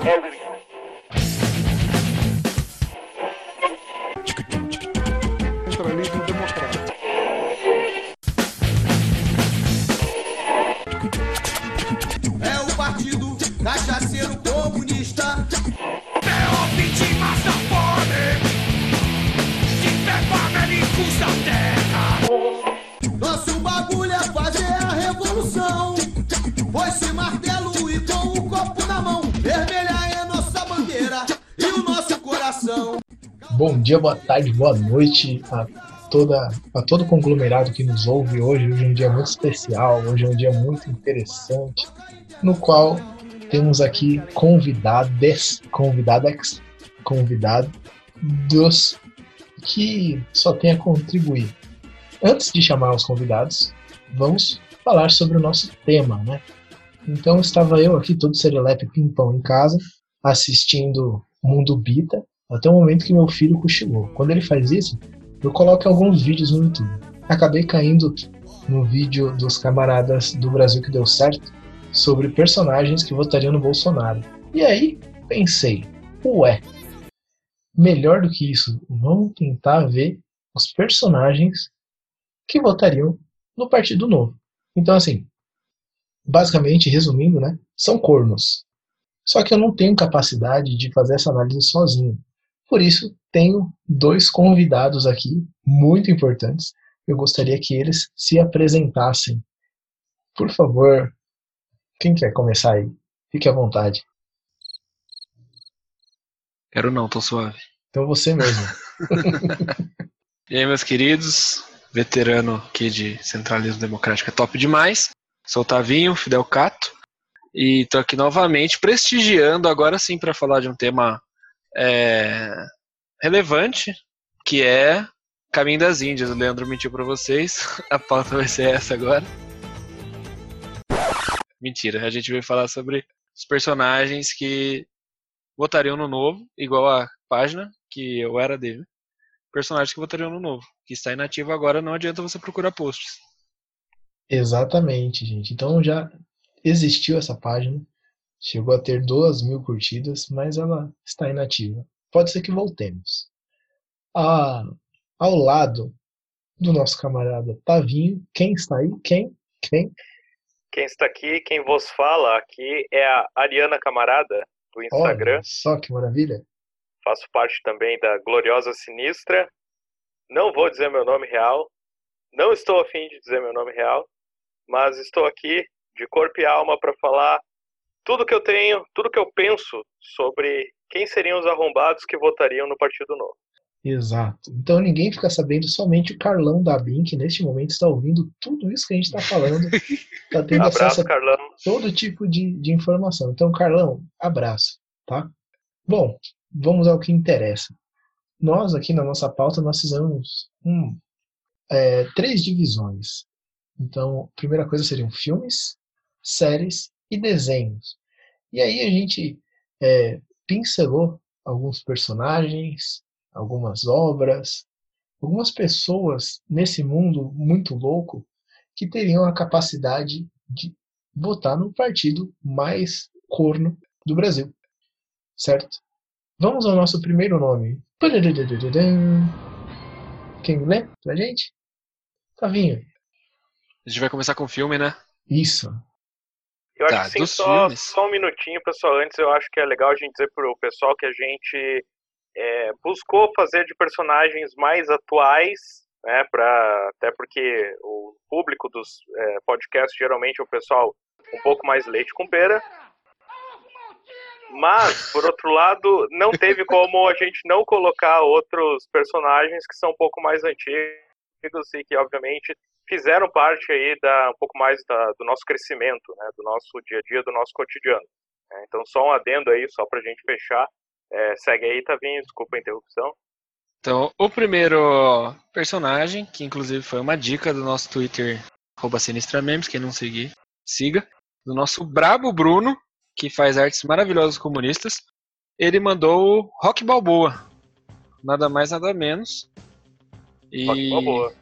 Centralismo dia, boa tarde, boa noite a, toda, a todo conglomerado que nos ouve hoje. Hoje é um dia muito especial, hoje é um dia muito interessante, no qual temos aqui convidadas, convidadas, convidados que só tem a contribuir. Antes de chamar os convidados, vamos falar sobre o nosso tema, né? Então estava eu aqui todo serelepe pimpão em casa, assistindo Mundo Bita, até o momento que meu filho cochilou. Quando ele faz isso, eu coloco alguns vídeos no YouTube. Acabei caindo no vídeo dos camaradas do Brasil que deu certo sobre personagens que votariam no Bolsonaro. E aí pensei, ué, melhor do que isso, vamos tentar ver os personagens que votariam no Partido Novo. Então, assim, basicamente, resumindo, né, são cornos. Só que eu não tenho capacidade de fazer essa análise sozinho. Por isso, tenho dois convidados aqui muito importantes. Eu gostaria que eles se apresentassem. Por favor, quem quer começar aí? Fique à vontade. Quero não, tô suave. Então você mesmo. E aí, meus queridos, veterano aqui de centralismo democrático é top demais. Sou o Tavinho, Fidel Cato, e tô aqui novamente prestigiando, agora sim, para falar de um tema é, relevante, que é Caminho das Índias. O Leandro mentiu para vocês, a pauta vai ser essa agora. Mentira, a gente veio falar sobre os personagens que votariam no novo, igual a página que eu era dele. Personagens que votariam no novo, que está inativo agora, não adianta você procurar posts. Exatamente, gente. Então já existiu essa página, chegou a ter duas mil curtidas, mas ela está inativa. Pode ser que voltemos. Ah, ao lado do nosso camarada Tavinho, quem está aí? Quem? Quem? Quem está aqui, quem vos fala aqui é a Ariana Camarada, do Instagram. Olha só que maravilha. Faço parte também da Gloriosa Sinistra. Não vou dizer meu nome real. Não estou afim de dizer meu nome real. Mas estou aqui de corpo e alma para falar tudo que eu tenho, tudo que eu penso sobre quem seriam os arrombados que votariam no Partido Novo. Exato. Então ninguém fica sabendo, somente o Carlão da BIM, que neste momento está ouvindo tudo isso que a gente está falando, está tendo acesso Abraço, a Carlão. todo tipo de, de informação. Então, Carlão, abraço, tá? Bom, vamos ao que interessa. Nós aqui na nossa pauta nós fizemos um, é, três divisões. Então, a primeira coisa seriam filmes, séries e desenhos. E aí a gente é, pincelou alguns personagens, algumas obras, algumas pessoas nesse mundo muito louco que teriam a capacidade de votar no partido mais corno do Brasil. Certo? Vamos ao nosso primeiro nome. Quem lê pra gente? Tavinho. A gente vai começar com o filme, né? Isso. Eu acho Tá, que sim, só, filmes. só um minutinho, pessoal. Antes, eu acho que é legal a gente dizer pro pessoal que a gente é, buscou fazer de personagens mais atuais, né? Pra, até porque o público dos é, podcasts geralmente é o pessoal um pouco mais leite com pera. Mas, por outro lado, não teve como a gente não colocar outros personagens que são um pouco mais antigos e que, obviamente, fizeram parte aí da um pouco mais da, do nosso crescimento, né, do nosso dia a dia, do nosso cotidiano. né. então, só um adendo aí, só pra gente fechar. É, segue aí, Tavinho, desculpa a interrupção. Então, o primeiro personagem, que inclusive foi uma dica do nosso Twitter, arroba Sinistra Memes, quem não seguir, siga. Do nosso Brabo Bruno, que faz artes maravilhosas comunistas. Ele mandou o Rock Balboa. Nada mais, nada menos. E Rock Balboa.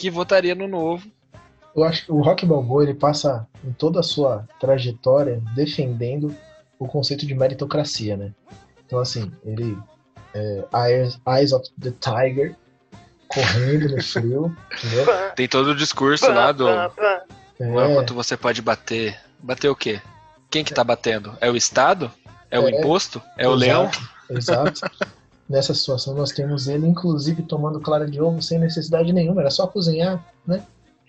Que votaria no novo. Eu acho que o Rock Balboa ele passa em toda a sua trajetória defendendo o conceito de meritocracia, né? Então, assim, ele. É, Eyes, Eyes of the Tiger, correndo no frio, entendeu? Tem todo o discurso lá do Pam, pam. É, quanto você pode bater. Bater o quê? Quem que tá batendo? É o Estado? É o É. imposto? É o Exato. leão? Exato. Nessa situação, nós temos ele, inclusive, tomando clara de ovo sem necessidade nenhuma, era só cozinhar, né?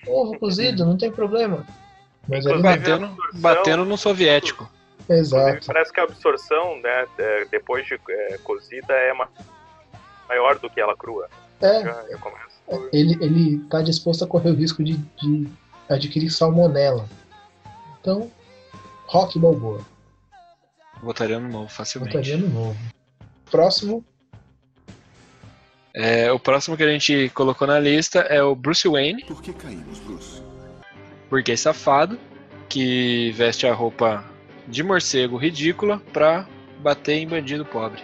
Ovo cozido, não tem problema. Mas ele. Batendo, absorção- batendo no soviético. Exato. parece que a absorção, né, é, depois de é, cozida, é ma- maior do que ela crua. É, Já, por- ele, ele tá disposto a correr o risco de, de adquirir salmonela. Então, rock balboa. Votaria no novo facilmente. Botaria no novo. Próximo, É, o próximo que a gente colocou na lista é o Bruce Wayne, Por que caímos, Bruce? porque é safado, que veste a roupa de morcego ridícula pra bater em bandido pobre.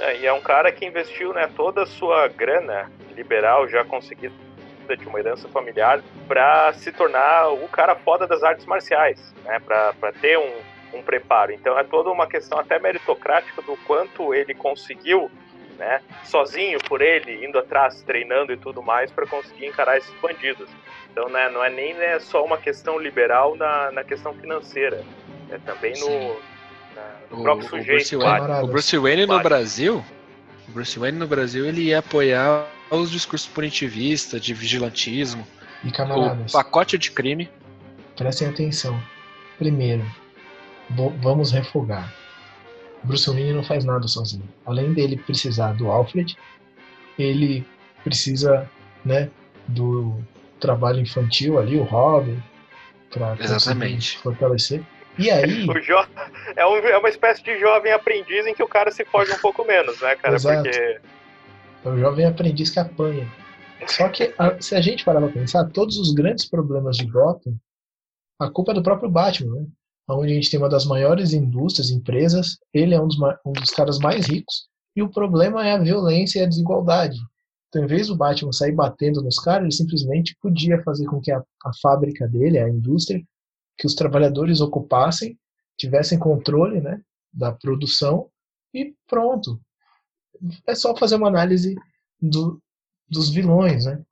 É, e é um cara que investiu né, toda a sua grana liberal já conseguida de uma herança familiar para se tornar o cara foda das artes marciais, né, para ter um, um preparo. Então é toda uma questão até meritocrática do quanto ele conseguiu, né, sozinho por ele, indo atrás, treinando e tudo mais para conseguir encarar esses bandidos. Então né, não é nem né, só uma questão liberal na, na questão financeira, é também no, na- no O- próprio o sujeito. Bruce. Wayne, o Bruce Wayne no. Brasil, o Bruce Wayne no Brasil, ele ia apoiar os discursos punitivistas, de vigilantismo, e o camaradas, pacote de crime. prestem atenção. Primeiro, vamos refogar. Bruce Wayne não faz nada sozinho. Além dele precisar do Alfred, ele precisa, né, do trabalho infantil ali, o Robin, para fortalecer. E aí, O jo... é, um- é uma espécie de jovem aprendiz em que o cara se foge um pouco menos, né, cara? Exato. Porque é o jovem aprendiz que apanha. Só que a- se a gente parar pra pensar, todos os grandes problemas de Gotham, a culpa é do próprio Batman, né? Onde a gente tem uma das maiores indústrias, empresas, ele é um dos, um dos caras mais ricos, e o problema é a violência e a desigualdade. Então, em vez do Batman sair batendo nos caras, ele simplesmente podia fazer com que a, a fábrica dele, a indústria, que os trabalhadores ocupassem, tivessem controle né, da produção, e pronto. É só fazer uma análise do, dos vilões, né?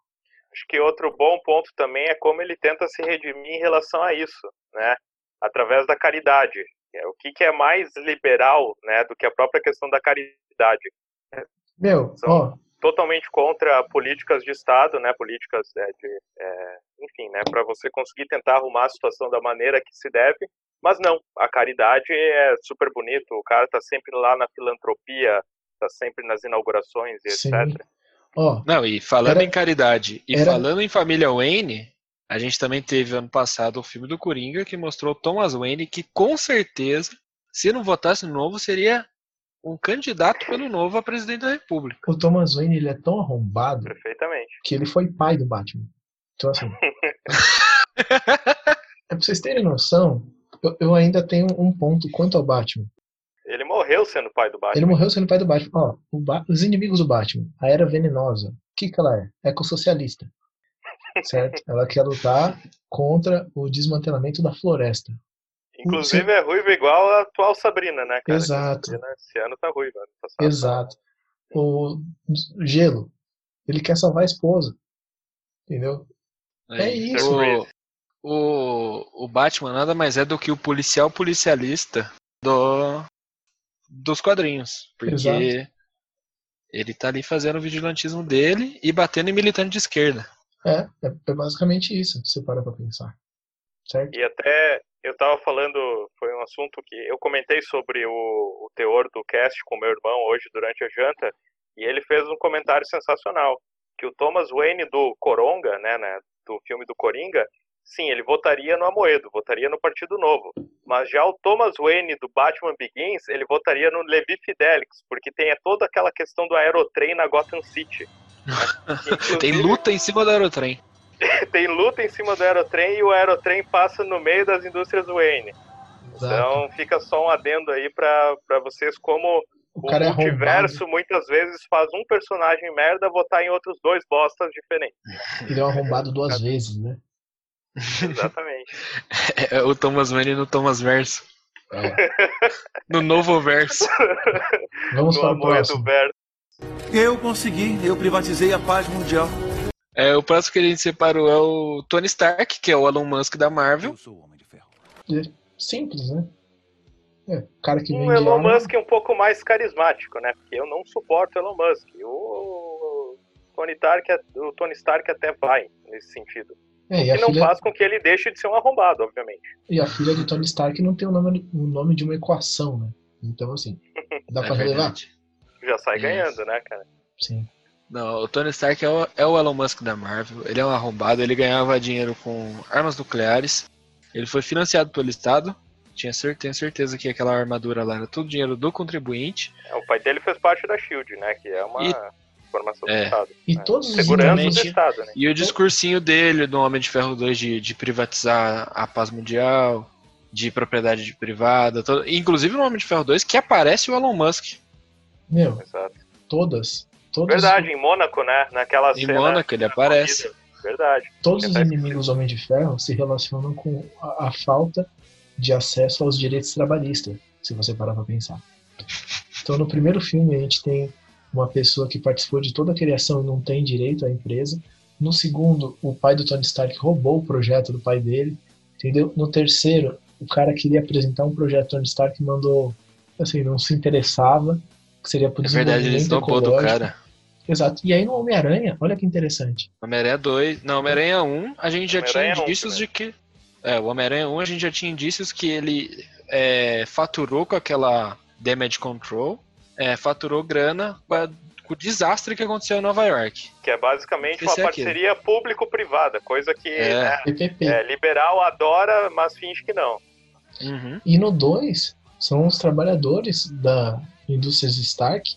acho que outro bom ponto também é como ele tenta se redimir em relação a isso, né? Através da caridade. É, O que, que é mais liberal, né, do que a própria questão da caridade? Meu, São- ó, Totalmente contra políticas de Estado, né? Políticas é, de, é, enfim, né? Para você conseguir tentar arrumar a situação da maneira que se deve. Mas não, a caridade é super bonito. O cara tá sempre lá na filantropia, tá sempre nas inaugurações e Sim. etc. ó, Não, e falando Era- em caridade e era- falando em família Wayne, a gente também teve ano passado o filme do Coringa que mostrou Thomas Wayne que com certeza, se não votasse no novo, seria um candidato pelo novo a presidente da República. o Thomas Wayne ele é tão arrombado Perfeitamente. que ele foi pai do Batman. Então, assim. é pra vocês terem noção, eu, eu ainda tenho um ponto quanto ao Batman. Ele morreu sendo pai do Batman. Ele morreu sendo pai do Batman. Ó, o Ba- os inimigos do Batman, a Era Venenosa, o que, que ela é? Ecossocialista. Certo? Ela quer lutar contra o desmantelamento da floresta. Inclusive é ruiva igual a atual Sabrina, né, cara? Exato. Sabrina esse ano tá ruiva. Exato. O Gelo, ele quer salvar a esposa. Entendeu? É Aí, isso. O, o, o Batman nada mais é do que o policial policialista do, dos quadrinhos. Porque Exato. ele tá ali fazendo o vigilantismo dele e batendo em militante de esquerda. É, é, é basicamente isso, se você para pra pensar. Certo? E até eu tava falando, foi um assunto que eu comentei sobre o, o teor do cast com meu irmão hoje durante a janta, e ele fez um comentário sensacional, que o Thomas Wayne do Coronga, né, né, do filme do Coringa, sim, ele votaria no Amoedo, votaria no Partido Novo, mas já o Thomas Wayne do Batman Begins, ele votaria no Levi Fidelix, porque tem toda aquela questão do aerotrem na Gotham City. Tem luta em cima do aerotrem. tem luta em cima do aerotrem e o aerotrem passa no meio das indústrias Wayne. Então fica só um adendo aí pra pra vocês como o o, é arrombado. multiverso muitas vezes faz um personagem merda votar em outros dois bostas diferentes. Ele é um arrombado duas vezes, né? Exatamente. É o Thomas Wayne no Thomas Verso. É. No novo verso. Vamos no para o amor do próximo. Eu consegui, eu privatizei a paz mundial. É, o próximo que a gente separou é o Tony Stark, que é o Elon Musk da Marvel. Eu sou o Homem de Ferro. Simples, né? É, o cara que Um Elon arma- Musk um pouco mais carismático, né? Porque eu não suporto Elon Musk. O Tony Stark, o Tony Stark até vai nesse sentido. É, e E a, não filha, faz com que ele deixe de ser um arrombado, obviamente. e a filha do Tony Stark não tem o nome, o nome de uma equação, né? Então, assim, dá É pra relevar? verdade. Já sai Isso. ganhando, né, cara? Sim. Não, o Tony Stark é o, é o Elon Musk da Marvel. Ele é um arrombado, ele ganhava dinheiro com armas nucleares. Ele foi financiado pelo Estado. Tinha cer- tenho certeza que aquela armadura lá era tudo dinheiro do contribuinte. É, O pai dele fez parte da SHIELD, né? Que é uma E- formação é. do Estado. E né? todos os Segurança do inimigos, Estado, né? E o discursinho dele, do Homem de Ferro 2, de, de privatizar a paz mundial, de propriedade de privada. todo- Inclusive no Homem de Ferro 2, que aparece o Elon Musk. Meu, Exato. todas, todos, Verdade, em Mônaco, né? Naquela Em cena. Mônaco ele aparece. Verdade. todos os inimigos do Homem de Ferro se relacionam com a, a falta de acesso aos direitos trabalhistas, se você parar pra pensar. Então, no primeiro filme, a gente tem uma pessoa que participou de toda a criação e não tem direito à empresa. No segundo, o pai do Tony Stark roubou o projeto do pai dele, entendeu? No terceiro, o cara queria apresentar um projeto Tony Stark e mandou, assim, não se interessava, que seria por É verdade, ele desenvolvimento esnobou do cara. Exato. E aí no Homem-Aranha, olha que interessante. Homem-Aranha 2. Não, Homem-Aranha 1, a gente já tinha 1 indícios também. de que. É, o Homem-Aranha 1 a gente já tinha indícios que ele é, faturou com aquela Damage Control, é, faturou grana com, a- com o desastre que aconteceu em Nova York. Que é basicamente Esse uma é parceria público-privada, coisa que É. né, é, liberal adora, mas finge que não. Uhum. E no 2, são os trabalhadores da indústrias Stark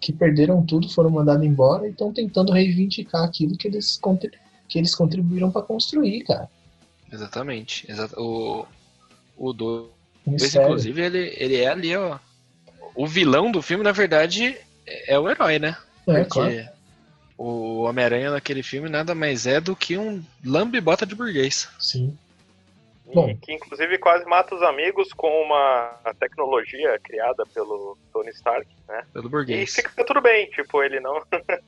que perderam tudo, foram mandados embora e estão tentando reivindicar aquilo que eles, que eles contribuíram para construir, cara. Exatamente. Exa- o o 2, Um mistério. inclusive, ele, ele é ali, ó. O vilão do filme, na verdade, é é o herói, né? É, Porque claro. o Homem-Aranha naquele filme nada mais é do que um lambe-bota de burguês. Sim. E Bom. que inclusive quase mata os amigos com uma tecnologia criada pelo Tony Stark, né? Pelo E burguês. fica tudo bem, tipo, ele não.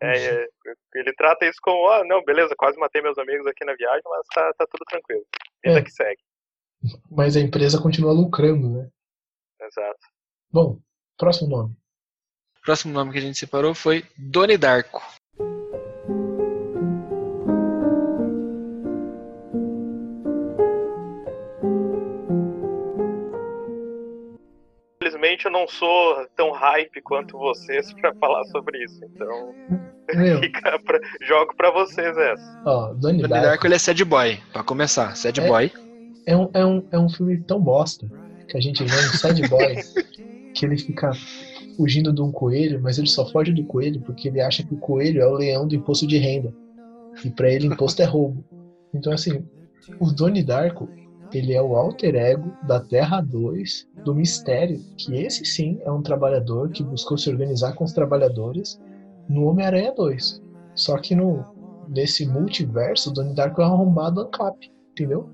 é, é, ele trata isso como, ah, não, beleza, quase matei meus amigos aqui na viagem, mas tá, tá tudo tranquilo. Vida É. que segue. Mas a empresa continua lucrando, né? Exato. Bom, próximo nome. O próximo nome que a gente separou foi Doni Darko. Infelizmente eu não sou tão hype quanto vocês pra falar sobre isso, então Meu, fica pra, jogo pra vocês essa. ó, Donnie Doni Darko Darko ele é sad boy, pra começar. Sad É. boy. é um, é, um, é um filme tão bosta que a gente vê um sad boy que ele fica fugindo de um coelho, mas ele só foge do coelho porque ele acha que o coelho é o leão do imposto de renda. E pra ele imposto é roubo. Então assim, o Donnie Darko, ele é o alter ego da Terra 2 do Mistério, que esse sim é um trabalhador que buscou se organizar com os trabalhadores no Homem-Aranha 2. Só que no nesse multiverso, o Donnie Darko é um arrombado ANCAP, entendeu?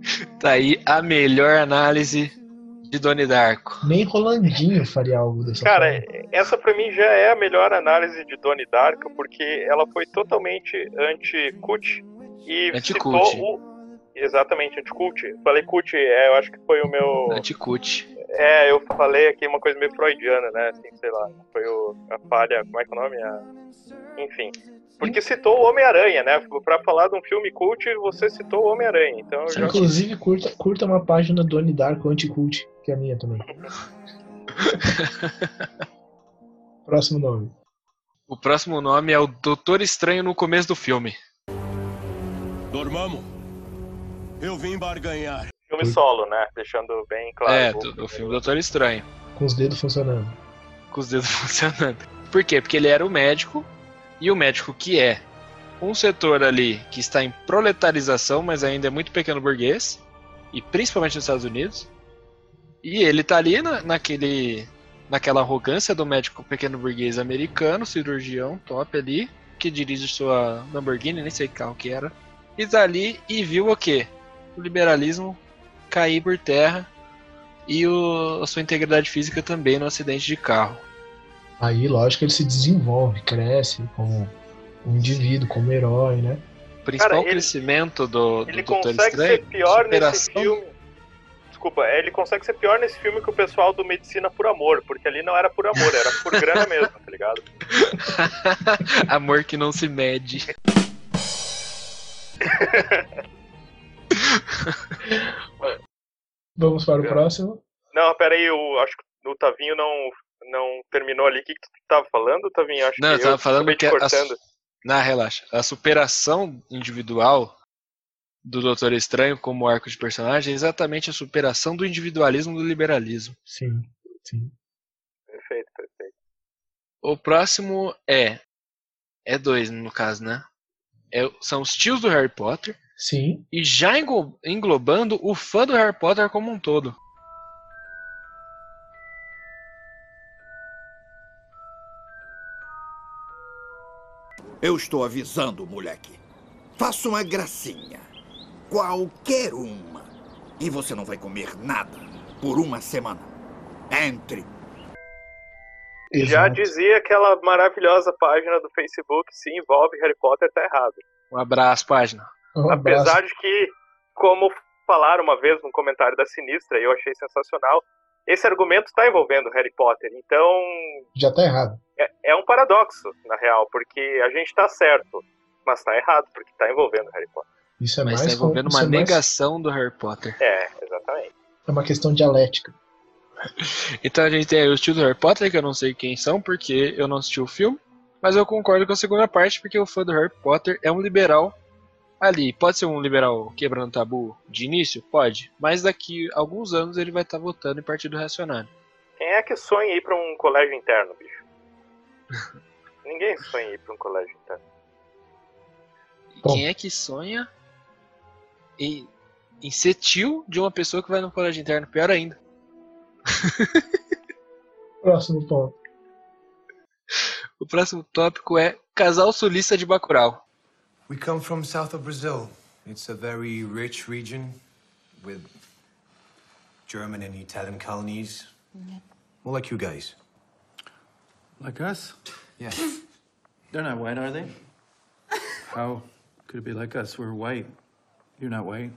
Tá aí a melhor análise de Doni Darko. Nem Rolandinho faria algo dessa Cara, forma. essa pra mim já é a melhor análise de Donnie Darko, porque ela foi totalmente anti-cut e Anti-cult. citou o... Exatamente, anti-cult. Falei cult, é, eu acho que foi o meu... Anticut. É, eu falei aqui uma coisa meio freudiana, né? Assim, sei lá. Foi o, a falha. Como é que é o nome? A- Enfim. Porque citou o Homem-Aranha, né? Pra falar de um filme cult, você citou o Homem-Aranha. Então já. Inclusive, curta, curta uma página do Donnie Darko Anticult, que é a minha também. Próximo nome. O próximo nome é o Doutor Estranho no começo do filme. Dormamos. Eu vim barganhar. Filme solo, né? Deixando bem claro. é, o- do, do filme Doutor Estranho. Com os dedos funcionando. Com os dedos funcionando. Por quê? Porque ele era o médico, e o médico que é um setor ali que está em proletarização, mas ainda é muito pequeno burguês, e principalmente nos Estados Unidos. E ele tá ali na, naquele, naquela arrogância do médico pequeno burguês americano, cirurgião top ali, que dirige sua Lamborghini, nem sei que carro que era. E tá ali e viu o quê? O liberalismo cair por terra. e o, a sua integridade física também no acidente de carro. Aí, lógico, ele se desenvolve, cresce como um indivíduo, como herói, né? O principal Cara, ele- crescimento do, do Ele Doutor consegue Estranho ser pior nesse filme. Desculpa, ele consegue ser pior nesse filme que o pessoal do Medicina por Amor, porque ali não era por amor, era por grana mesmo, tá ligado? Amor que não se mede. Vamos para o próximo. Não, pera aí, eu acho que o Tavinho não, não terminou ali. O que, que tu tava falando, Tavinho? Acho Não, que eu tava eu falando que a- cortando. Não, relaxa. A superação individual do Doutor Estranho como arco de personagem é exatamente a superação do individualismo do liberalismo. Sim, sim. Perfeito, perfeito. O próximo é. É dois, no caso, né? É- são os tios do Harry Potter. Sim, E já englo- englobando o fã do Harry Potter como um todo. Eu estou avisando, moleque. Faça uma gracinha. Qualquer uma. E você não vai comer nada por uma semana. Entre. Já exato. dizia aquela maravilhosa página do Facebook, se envolve Harry Potter, tá errado. Um abraço, página. Um. Apesar de que, como falaram uma vez num comentário da Sinistra, e eu achei sensacional, esse argumento está envolvendo Harry Potter. Então, Já tá errado. é, é um paradoxo, na real, porque a gente tá certo, mas tá errado, porque tá envolvendo Harry Potter. Isso é Mas mais tá envolvendo uma é mais- negação do Harry Potter. É, exatamente. É uma questão dialética. Então a gente tem aí os tios do Harry Potter, que eu não sei quem são, porque eu não assisti o filme. Mas eu concordo com a segunda parte, porque o fã do Harry Potter é um liberal ali. Pode ser um liberal quebrando tabu de início? Pode. Mas daqui a alguns anos ele vai estar votando em Partido Reacionário. Quem é que sonha em ir pra um colégio interno, bicho? Ninguém sonha em ir pra um colégio interno. E Bom. quem é que sonha em, em ser tio de uma pessoa que vai no colégio interno? Pior ainda. Próximo ponto. O próximo tópico é casal sulista de Bacurau. We come from south of Brazil. It's a very rich region with German and Italian colonies. More like you guys. Like us? Yeah. They're not white, are they? How could it be like us? We're white. You're not white.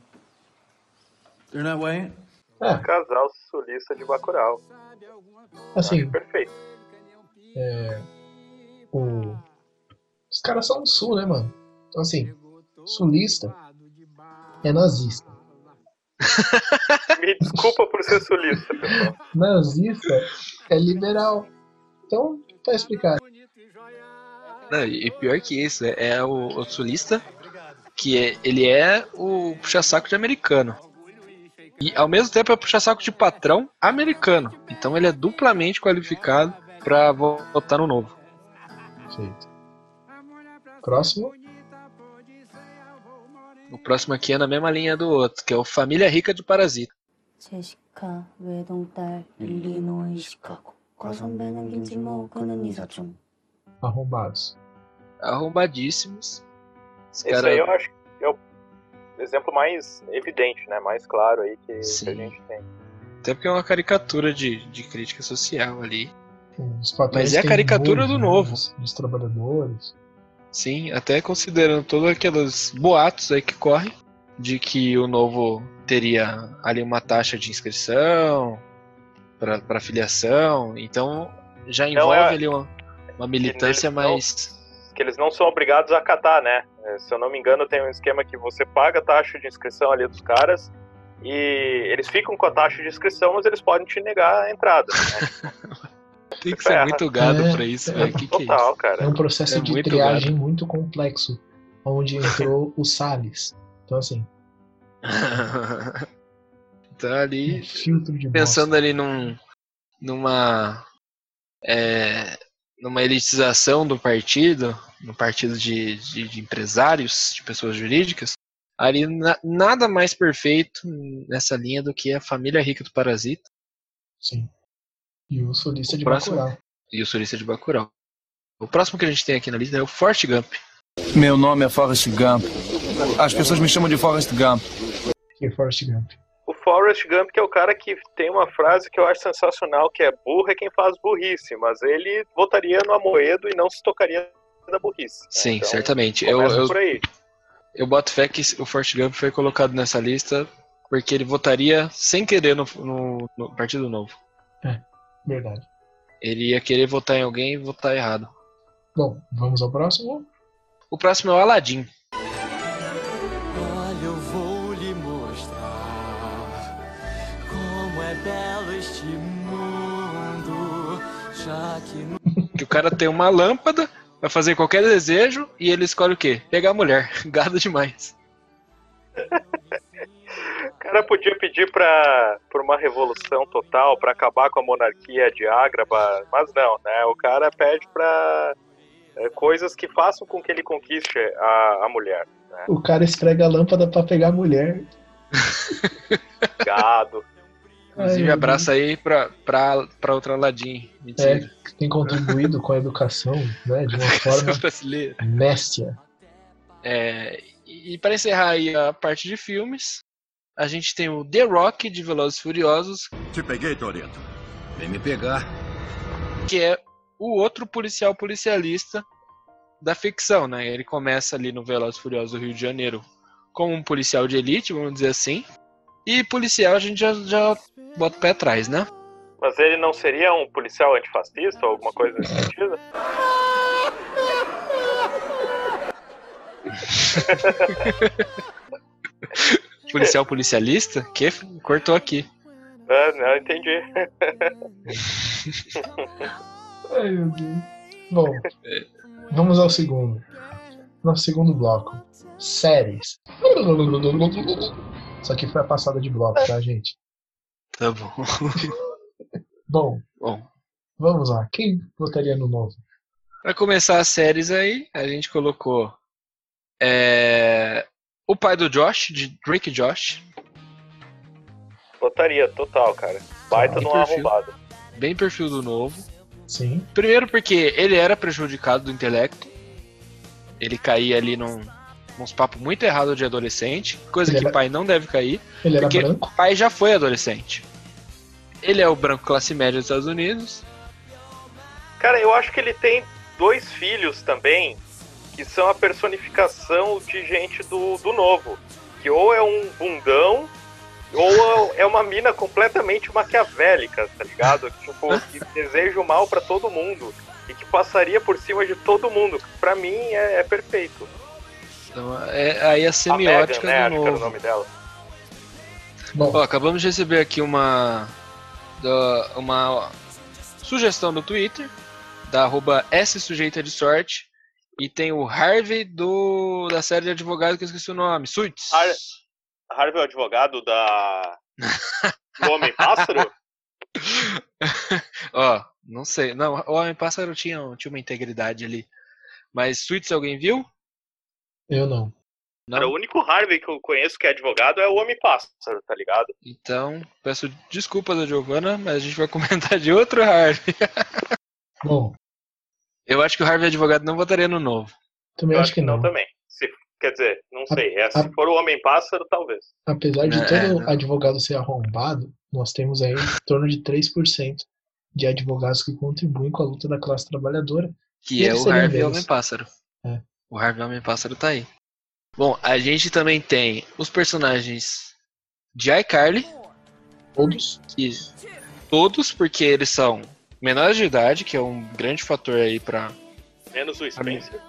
They're not white? É, um Casal sulista de Bacurau. assim, Perfeito. é, o... os caras são do sul, né, mano? Então, assim, sulista é nazista. Me desculpa por ser sulista, pessoal. Nazista é liberal. Então, tá explicado. Não, e pior que isso, é, é o, o sulista que é, ele é o puxa-saco de americano. E ao mesmo tempo é puxa-saco de patrão americano. Então ele é duplamente qualificado pra votar no novo. Feito. Próximo. O próximo aqui é na mesma linha do outro, que é o Família Rica de Parasita. Arrombados. Arrombadíssimos. Esse, cara... aí eu acho que é o exemplo mais evidente, né? Mais claro aí que, que a gente tem. Até porque é uma caricatura de, de crítica social ali. Mas é a caricatura do né, novo. Dos trabalhadores. Sim, até considerando todos aqueles boatos aí que correm de que o novo teria ali uma taxa de inscrição para filiação, então já envolve é- ali uma, uma militância não- mais. Que eles não são obrigados a acatar, né? É, Se eu não me engano, tem um esquema que você paga a taxa de inscrição ali dos caras e eles ficam com a taxa de inscrição, mas eles podem te negar a entrada. Né? Tem que ser É. muito gado É, pra isso, é, velho. Que que é cara. É um processo É de muito triagem muito complexo, onde entrou o Salles. Então, assim, então ali um filtro de pensando ali num, numa é, numa elitização do partido, no partido de, de, de empresários, de pessoas jurídicas, ali na- nada mais perfeito nessa linha do que a família rica do Parasita bosta. Sim. E o solista O de próximo- Bacurau. e o Surista de Bacurau. O próximo que a gente tem aqui na lista é o Forte Gump. Meu nome é Forrest Gump. As pessoas me chamam de Forrest Gump. Que é Forrest Gump. O Forrest Forrest Gump, que é o cara que tem uma frase que eu acho sensacional, que é burro é quem faz burrice, mas ele votaria no Amoedo e não se tocaria da burrice. né? Sim, Então, certamente. Eu, eu, por aí. eu boto fé que o Forrest Gump foi colocado nessa lista porque ele votaria sem querer no, no- no Partido Novo. Verdade. Ele ia querer votar em alguém e votar errado. Bom, vamos ao próximo. O próximo é o Aladdin. Olha, eu vou lhe mostrar como é belo este mundo, já que no Que o cara tem uma lâmpada, vai fazer qualquer desejo e ele escolhe o quê? Pegar a mulher. Gado demais. O cara podia pedir pra, por uma revolução total, pra acabar com a monarquia de Ágraba, mas não, né? O cara pede pra é, coisas que façam com que ele conquiste a, a mulher. Né? O cara esfrega a lâmpada pra pegar a mulher. Gado. Inclusive, Ai, abraço aí pra, pra, pra outra. Mentira. É, que tem contribuído com a educação, né? De uma forma brasileira. É, e para encerrar aí a parte de filmes, a gente tem o The Rock de Velozes e Furiosos, Te peguei, Toreto. Vem me pegar. que é o outro policial policialista da ficção, né? Ele começa ali no Velozes e Furiosos do Rio de Janeiro como um policial de elite, vamos dizer assim. E policial a gente já, já bota o pé atrás, né? Mas ele não seria um policial antifascista ou alguma coisa nesse sentido? Policial policialista? Que cortou aqui. Ah, não, entendi. Ai, meu Deus. Bom, vamos ao segundo. Nosso segundo bloco. Séries. Isso aqui foi a passada de bloco, tá, gente? Tá bom. Bom, Bom, vamos lá. Quem votaria no novo? Pra começar as séries aí, a gente colocou é, o pai do Josh, de Drake e Josh, Botaria, total, cara. Baita Bem num perfil. arrombado. bem perfil do novo. Sim. Primeiro porque ele era prejudicado do intelecto. Ele caía ali num, uns papos muito errados de adolescente, coisa Ele que era- pai não deve cair, Ele era porque branco. o pai já foi adolescente. Ele é o branco classe média dos Estados Unidos. Cara, eu acho que ele tem dois filhos também, que são a personificação de gente do, do novo. Que ou é um bundão, ou é uma mina completamente maquiavélica, tá ligado? Tipo, que deseja o mal pra todo mundo. E que passaria por cima de todo mundo. Pra mim é, é perfeito. Então, é aí a A semiótica Megan, né? do era o novo. nome dela. Bom, Ó, acabamos de receber aqui uma da- uma sugestão no Twitter da arroba S sujeita de sorte e tem o Harvey do da série de advogado que eu esqueci o nome, Suits. Har- Harvey é o advogado da. do Homem-Pássaro? Ó, não sei, não, o Homem Pássaro tinha, tinha uma integridade ali. Mas Suits alguém viu? eu não. Não? Cara, o único Harvey que eu conheço que é advogado é o Homem-Pássaro, tá ligado? Então, peço desculpas a Giovana, mas a gente vai comentar de outro Harvey. Bom, Eu acho que o Harvey advogado não votaria no novo. também eu acho que não. também. Se, quer dizer, não A- sei. É, se a- for o Homem-Pássaro, talvez. Apesar de É, todo não. advogado ser arrombado, nós temos aí em torno de 3% de advogados que contribuem com a luta da classe trabalhadora. Que é o Harvey. Homem-Pássaro. É. O Harvey Homem-Pássaro tá aí. Bom, a gente também tem os personagens de iCarly, Todos. que todos, porque eles são menores de idade, que é um grande fator aí pra. Menos o Spencer.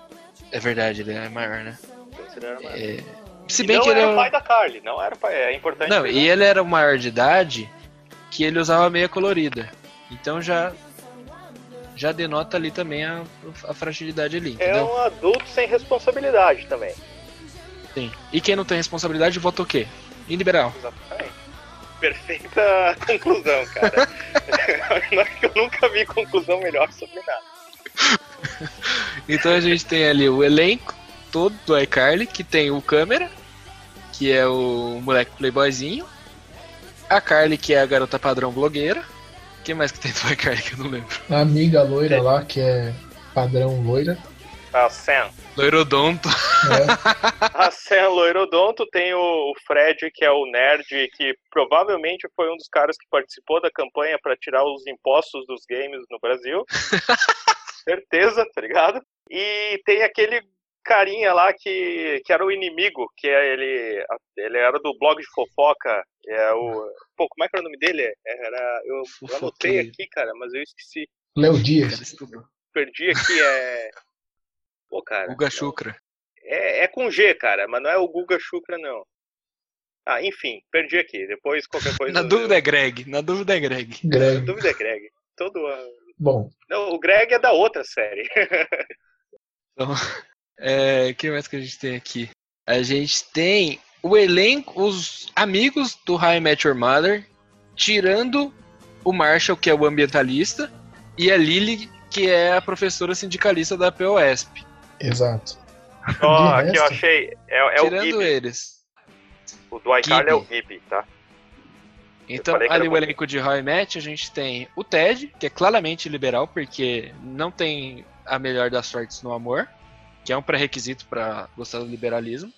É verdade, ele é maior, né? Spencer era mais. É, Se bem que ele era é. o pai da Carly, não era pai. É importante. Não, e ele era o maior de idade que ele usava meia colorida. Então já. Já denota ali também a, a fragilidade ali, É entendeu? um adulto sem responsabilidade também. Sim. E quem não tem responsabilidade vota o quê? Em liberal. Exatamente. Perfeita conclusão, cara. Acho que eu nunca vi conclusão melhor sobre nada. Então a gente tem ali o elenco todo do iCarly, que tem o câmera, que é o moleque playboyzinho. A Carly, que é a garota padrão blogueira. Quem mais que tem do iCarly que eu não lembro? A amiga loira lá, que é padrão loira. A Sam. Loirodonto. A Sam Loirodonto tem o Fred, que é o nerd, que provavelmente foi um dos caras que participou da campanha para tirar os impostos dos games no Brasil. Certeza, tá ligado? E tem aquele carinha lá que, que era o inimigo, que é ele, ele era do blog de fofoca. É o. Pô, como é que era o nome dele? Era. Eu, eu anotei aqui, cara, mas eu esqueci. Léo Dias. Perdi aqui, é. Pô, cara. Guga Chucra. É, é com G, cara, mas não é o Guga Chucra, não. Ah, enfim, perdi aqui. Depois qualquer coisa. Na dúvida é Greg. Na dúvida é Greg. Greg. Na dúvida é Greg. Todo. Bom, Não, o Greg é da outra série. Então, é, o que mais que a gente tem aqui? A gente tem o elenco, os amigos do High Met Your Mother, tirando o Marshall, que é o ambientalista, e a Lily, que é a professora sindicalista da POSP. Exato. Ó, De aqui eu achei. É, é o tirando Gibby. eles. O do iCarly é o. Gibby, tá? Então, ali o elenco de High Met, a gente tem o Ted, que é claramente liberal, porque não tem a melhor das sortes no amor, que é um pré-requisito para gostar do liberalismo.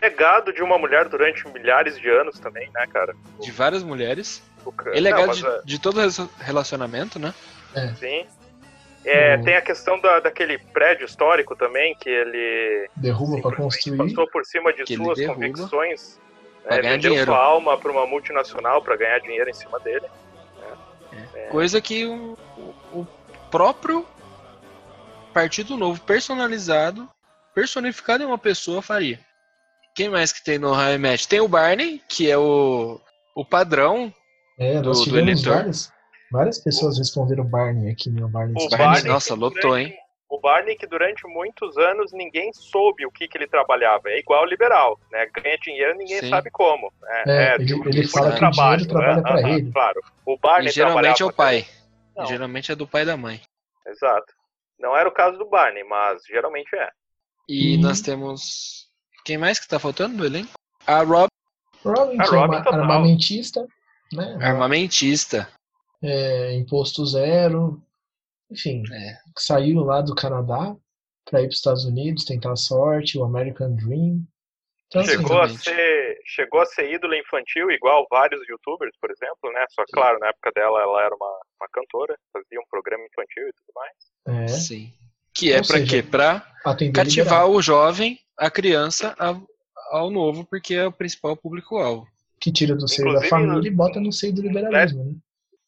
Legado de uma mulher durante milhares de anos também, né, cara? de várias mulheres. O Ele é Não, legado mas, de, é, de todo relacionamento, né? Sim. É, Tem a questão da, daquele prédio histórico também, que ele derruba pra construir. passou por cima de suas convicções. pra é, vendeu dinheiro. sua alma para uma multinacional para ganhar dinheiro em cima dele. Coisa que o, o- próprio Partido Novo personalizado, personificado em uma pessoa, faria. Quem mais que tem no High Match? Tem o Barney, que é o, o padrão É, do, nós do eleitor. várias, várias pessoas responderam Barney aqui no Barney. O Star. Barney, nossa, que lotou, durante- hein? O Barney que durante muitos anos ninguém soube o que, que ele trabalhava. É igual o liberal, né? Ganha dinheiro ninguém Sim. sabe como. né? É, ele- tipo, ele tipo fala que o dinheiro trabalha né? pra Aham, ele. Claro. O Barney E geralmente é o pai. Não. Geralmente é do pai e da mãe. Exato. Não era o caso do Barney, mas geralmente é. E Hum. nós temos. Quem mais que tá faltando no elenco? A Rob, Robin, A é Robin uma total. armamentista, né? armamentista. É, imposto zero, enfim, É. saiu lá do Canadá para ir para os Estados Unidos, tentar a sorte, o American Dream. Então, assim, Chegou a, ser, chegou a ser ídola infantil, igual vários youtubers, por exemplo, né? Só que, claro, na época dela ela era uma, uma cantora, fazia um programa infantil e tudo mais. é, Sim. Que é Ou pra seja, quê? Pra atender cativar liberal, o jovem, a criança, ao, ao novo, porque é o principal público-alvo. que tira do seio da Inclusive, família e bota no seio do liberalismo. Né?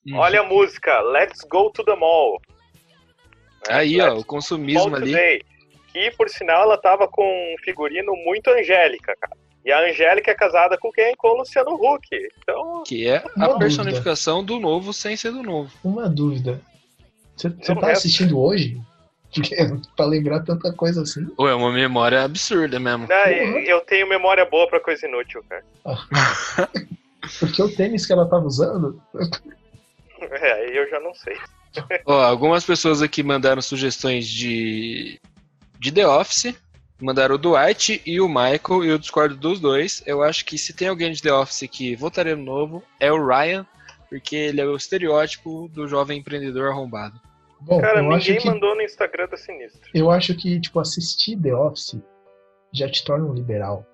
Uhum. Olha a música, Let's Go to the Mall. né? Aí, ó, Let's o Mall consumismo ali. Today. Que, por sinal, ela tava com um figurino muito angélica, cara. E a Angélica é casada com quem? Com o Luciano Huck. Então, Que é a dúvida. personificação do novo sem ser do novo. Uma dúvida. Você Não tá resta. assistindo hoje? Porque, pra lembrar tanta coisa assim. Ou é uma memória absurda mesmo. né, eu tenho memória boa pra coisa inútil, cara. Porque o tênis que ela tava usando. É, aí eu já não sei. Ó, algumas pessoas aqui mandaram sugestões de, de The Office. Mandaram o Dwight e o Michael, e eu discordo dos dois. Eu acho que se tem alguém de The Office que votaria no novo, é o Ryan, porque ele é o estereótipo do jovem empreendedor arrombado. Bom, Cara, eu acho ninguém que mandou no Instagram da Sinistro. eu acho que tipo assistir The Office já te torna um liberal.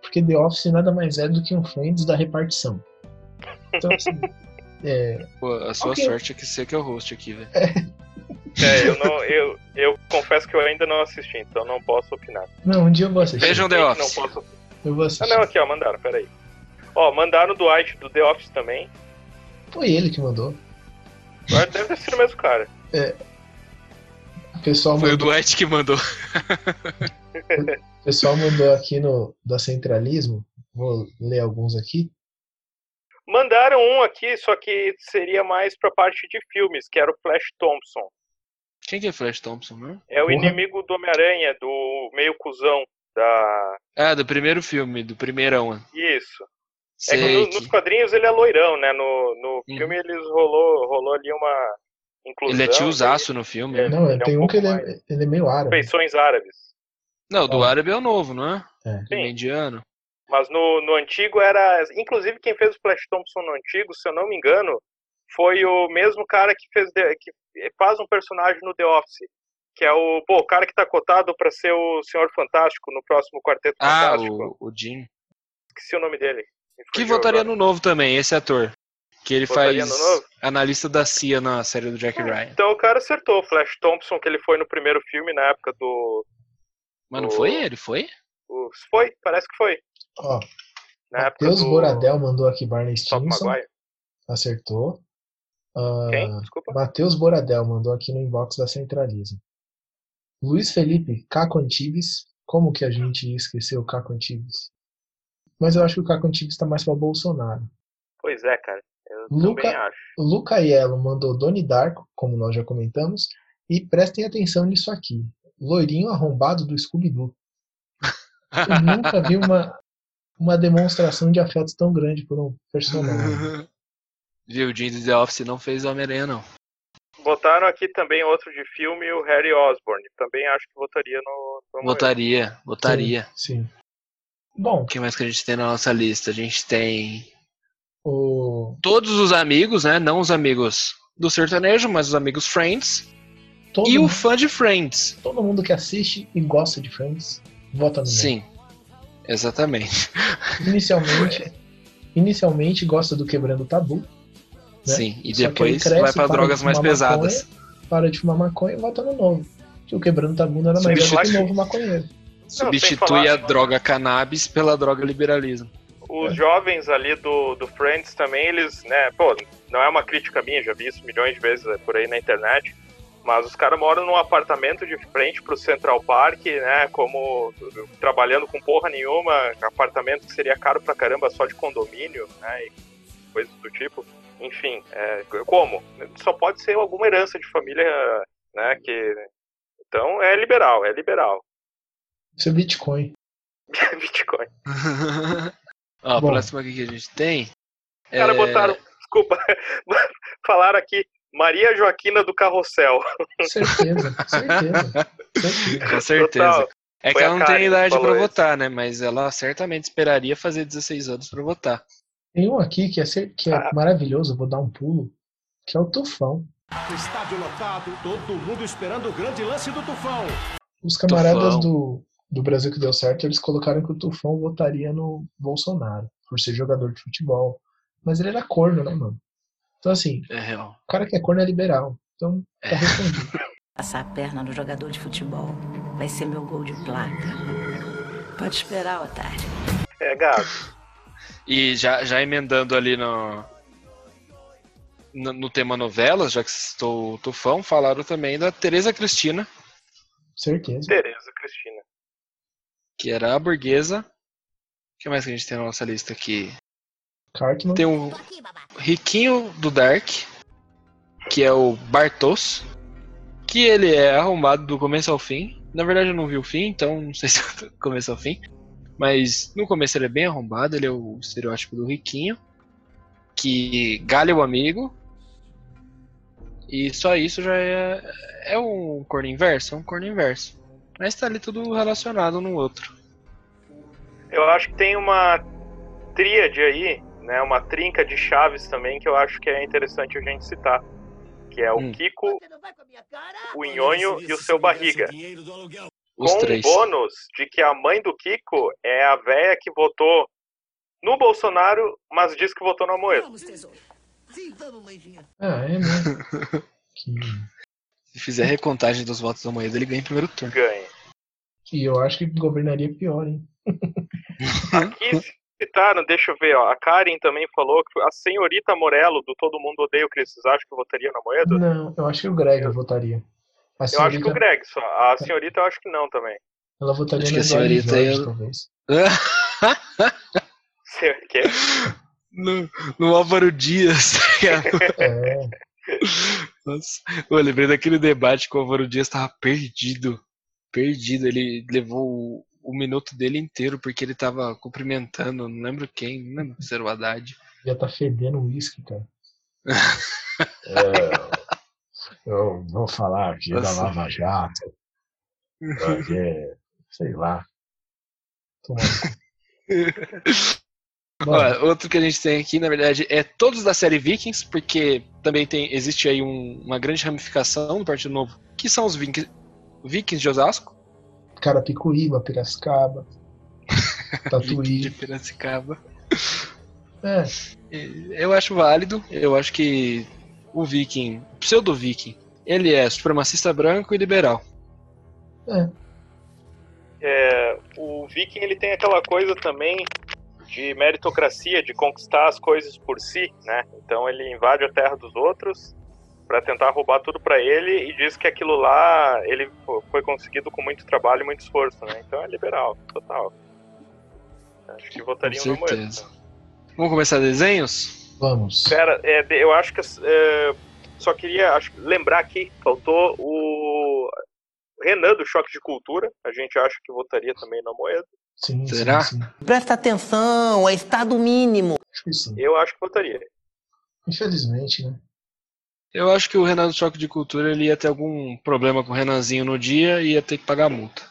Porque The Office nada mais é do que um Friends da repartição. Então, assim, é, Pô, a sua Ok. sorte é que você que é o host aqui, velho. É, eu, não, eu, eu confesso que eu ainda não assisti, então não posso opinar. não, um dia eu vou assistir. Vejam The Não Office. posso. Eu vou Ah, assistir. não, aqui, ó, mandaram, peraí. Ó, mandaram o Dwight do The Office também. Foi ele que mandou. Agora deve ter sido o mesmo cara. O pessoal Foi o mandou, Dwight que mandou. o pessoal mandou aqui no da Centralismo. Vou ler alguns aqui. Mandaram um aqui, só que seria mais pra parte de filmes, que era o Flash Thompson. Quem que é Flash Thompson, né? É o Porra. inimigo do Homem-Aranha, do meio cuzão da. Ah, do primeiro filme, do primeirão. né? Isso. É que Sei no- que- nos quadrinhos ele é loirão, né? No, no Uhum. filme eles rolou, rolou ali uma inclusão. Ele é tiozaço no filme. É. né? Não, ele é tem um um que ele é, ele é meio árabe. Feições árabes. Não, o do árabe é o novo, não é? É. Ele é indiano. Mas no, no antigo era. Inclusive, quem fez o Flash Thompson no antigo, se eu não me engano, foi o mesmo cara que fez que faz um personagem no The Office, Que é o, pô, o cara que tá cotado pra ser o Senhor Fantástico no próximo Quarteto Ah, Fantástico. o, o Jim. Esqueci o nome dele. Que votaria agora. no novo também, esse ator. Que ele Votaria faz no analista da CIA na série do Jack Ryan. Então o cara acertou. O Flash Thompson, que ele foi no primeiro filme na época do. Mas não o- foi ele? Foi? o- foi, parece que foi. Ó, Na Matheus do. Boradel mandou aqui Barney Stinson. Acertou. Ah, Quem? Desculpa. Matheus Boradel mandou aqui no inbox da Centralismo. Luiz Felipe, Caco Antibes. Como que a gente esqueceu o Caco Antibes? Mas eu acho que o Caco Antibes tá mais pra Bolsonaro. Pois é, cara. Eu Luca- também acho. O Luca Aiello mandou Doni Darko, como nós já comentamos. E prestem atenção nisso aqui. Loirinho arrombado do Scooby-Doo. Eu nunca vi uma, uma demonstração de afeto tão grande por um personagem. Viu, o Jim do The Office não fez Homem-Aranha, não. Botaram aqui também outro de filme, o Harry Osborn. Também acho que votaria no. Votaria, votaria. Sim. sim. Bom. O que mais que a gente tem na nossa lista? A gente tem o... todos os amigos, né? Não os amigos do sertanejo, mas os amigos Friends. Todo e mundo, o fã de Friends. Todo mundo que assiste e gosta de Friends vota no Sim, exatamente. Inicialmente, inicialmente gosta do Quebrando o Tabu. Né? Sim, e depois cresce, vai para para drogas mais pesadas. Maconha, para de fumar maconha e vota no novo. Que o Quebrando o Tabu não era mais que o novo maconheiro. Substitui falar- a droga cannabis pela droga liberalismo. Os jovens ali do, do Friends também, eles, né, pô, não é uma crítica minha, já vi isso milhões de vezes por aí na internet, mas os caras moram num apartamento de frente pro Central Park, né, como trabalhando com porra nenhuma, apartamento que seria caro pra caramba só de condomínio, né, e coisas do tipo. Enfim, é, como? Só pode ser alguma herança de família, né, que... Então, é liberal, é liberal. Isso é Bitcoin. Bitcoin. Ó, a Bom. próxima aqui que a gente tem. Os caras é- botaram, desculpa, falaram aqui Maria Joaquina do Carrossel. Certeza, certeza. certeza. Com certeza. Total. É que Foi ela não tem idade isso. votar, né? Mas ela certamente esperaria fazer 16 anos pra votar. Tem um aqui que é, cer- que é Ah. maravilhoso, vou dar um pulo, que é o Tufão. Estádio lotado, todo mundo esperando o grande lance do Tufão. Os camaradas Tufão. do, do Brasil que deu certo, eles colocaram que o Tufão votaria no Bolsonaro, por ser jogador de futebol. Mas ele era corno, né, mano? Então, assim, É real. o cara que é corno é liberal. Então, tá respondido. Passar a perna no jogador de futebol vai ser meu gol de placa. Pode esperar, otário. É, gato. E já, já emendando ali no, no, no tema novelas, já que citou o Tufão, falaram também da Tereza Cristina, Certeza. Tereza Cristina. que era a burguesa. O que mais que a gente tem na nossa lista aqui? Cartman. Tem o riquinho do Dark, que é o Bartos, que ele é arrombado do começo ao fim. Na verdade eu não vi o fim, então não sei se é do começo ao fim. Mas no começo ele é bem arrombado, ele é o estereótipo do riquinho, que galha o amigo. E só isso já é, é um corno inverso, é um corno inverso. Mas tá ali tudo relacionado no outro. Eu acho que tem uma tríade aí, né? Uma trinca de chaves também que eu acho que é interessante a gente citar. Que é o Hum. Kiko, o Nhonho e o seu barriga. Os com três. o bônus de que a mãe do Kiko é a véia que votou no Bolsonaro, mas diz que votou no Amoedo. Ah, é mesmo. Se fizer recontagem dos votos da Moeda, ele ganha em primeiro turno. Ganha. E eu acho que governaria pior, hein? Aqui citaram, deixa eu ver, ó, a Karen também falou que a senhorita Morello, do Todo Mundo Odeia o Chris, vocês acham que votaria na Moeda? Não, eu acho que o Greg votaria. A Eu acho que o Greg só. A senhorita eu acho que não também. Ela votaria Acho no que a senhorita Jorge, ia- talvez. No, no Álvaro Dias. É, Nossa, eu lembrei daquele debate que o Álvaro Dias tava perdido. Perdido. Ele levou o, minuto dele inteiro porque ele tava cumprimentando, não lembro quem, não lembro se era o Haddad. já tá fedendo uísque, cara. É, eu vou falar aqui Nossa. da Lava Jato. Porque, sei lá. Ó, outro que a gente tem aqui, na verdade, é todos da série Vikings, porque também tem existe aí um- uma grande ramificação do Partido Novo, que são os, Vikings de Osasco. Carapicuíba, Piracicaba, Tatuí. de Piracicaba. É, Eu acho válido. Eu acho que o Viking, o pseudo-Viking, ele é supremacista branco e liberal. é. É, o Viking ele tem aquela coisa também de meritocracia, de conquistar as coisas por si, né? Então ele invade a terra dos outros para tentar roubar tudo para ele e diz que aquilo lá ele fo- foi conseguido com muito trabalho e muito esforço, né? Então é liberal, total. Acho que Com votariam no Moedo. certeza. Vamos começar desenhos? Vamos. Pera, é, eu acho que é, só queria acho, lembrar aqui, faltou o Renan do Choque de Cultura. A gente acha que votaria também no Moedo. Sim, Será? sim, sim. Presta atenção, é estado mínimo. Acho que sim. Eu acho que votaria. Infelizmente, né? Eu acho que o Renan do Choque de Cultura ele ia ter algum problema com o Renanzinho no dia e ia ter que pagar multa.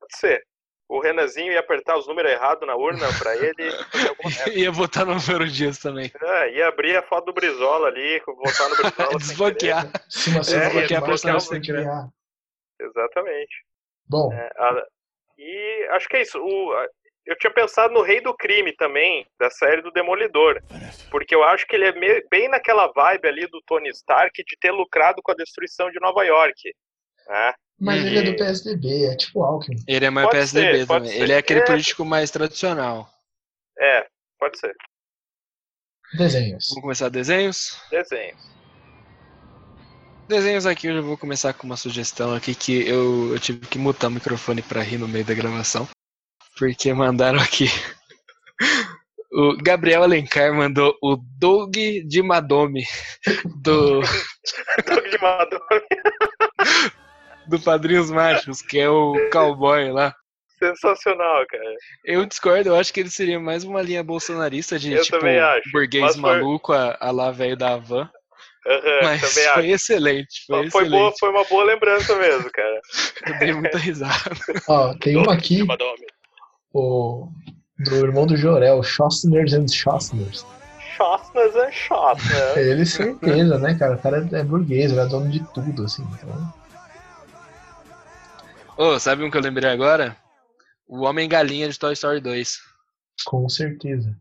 Pode ser. O Renanzinho ia apertar os números errados na urna pra ele. ia votar no Número Dias também. É, ia abrir a foto do Brizola ali, votar no Brizola. Desbloquear. Se você É, desbloquear tem que criar. querer. Exatamente. Bom, É, a- e acho que é isso. O- a- eu tinha pensado no Rei do Crime também, da série do Demolidor. Porque eu acho que ele é bem naquela vibe ali do Tony Stark de ter lucrado com a destruição de Nova York. Né? mas ele é do E- PSDB, é tipo Alckmin. Ele é mais Pode PSDB ser, também. ser. Ele é aquele É. político mais tradicional. É, pode ser. Desenhos. Vamos começar desenhos? Desenho. Desenhos aqui, eu já vou começar com uma sugestão aqui que eu, eu tive que mutar o microfone pra rir no meio da gravação. Porque mandaram aqui. O Gabriel Alencar mandou o Doug de Madome do, Doug de Madonna. do Padrinhos Machos, que é o cowboy lá. Sensacional, cara. Eu discordo, eu acho que ele seria mais uma linha bolsonarista de Eu tipo acho, burguês foi- maluco a, a lá velho da van. Aham, Mas também foi acho. excelente, foi, Foi, excelente. boa, foi uma boa lembrança mesmo, cara. Eu dei muita risada. Ó, tem uma aqui. O, do irmão do Jorel, Schostners and Schostners. Shotnas and Shotnas. Ele certeza, né, cara? O cara é burguês, ele é dono de tudo, assim. Então, Ô, sabe um que eu lembrei agora? O Homem-Galinha de Toy Story 2. com certeza.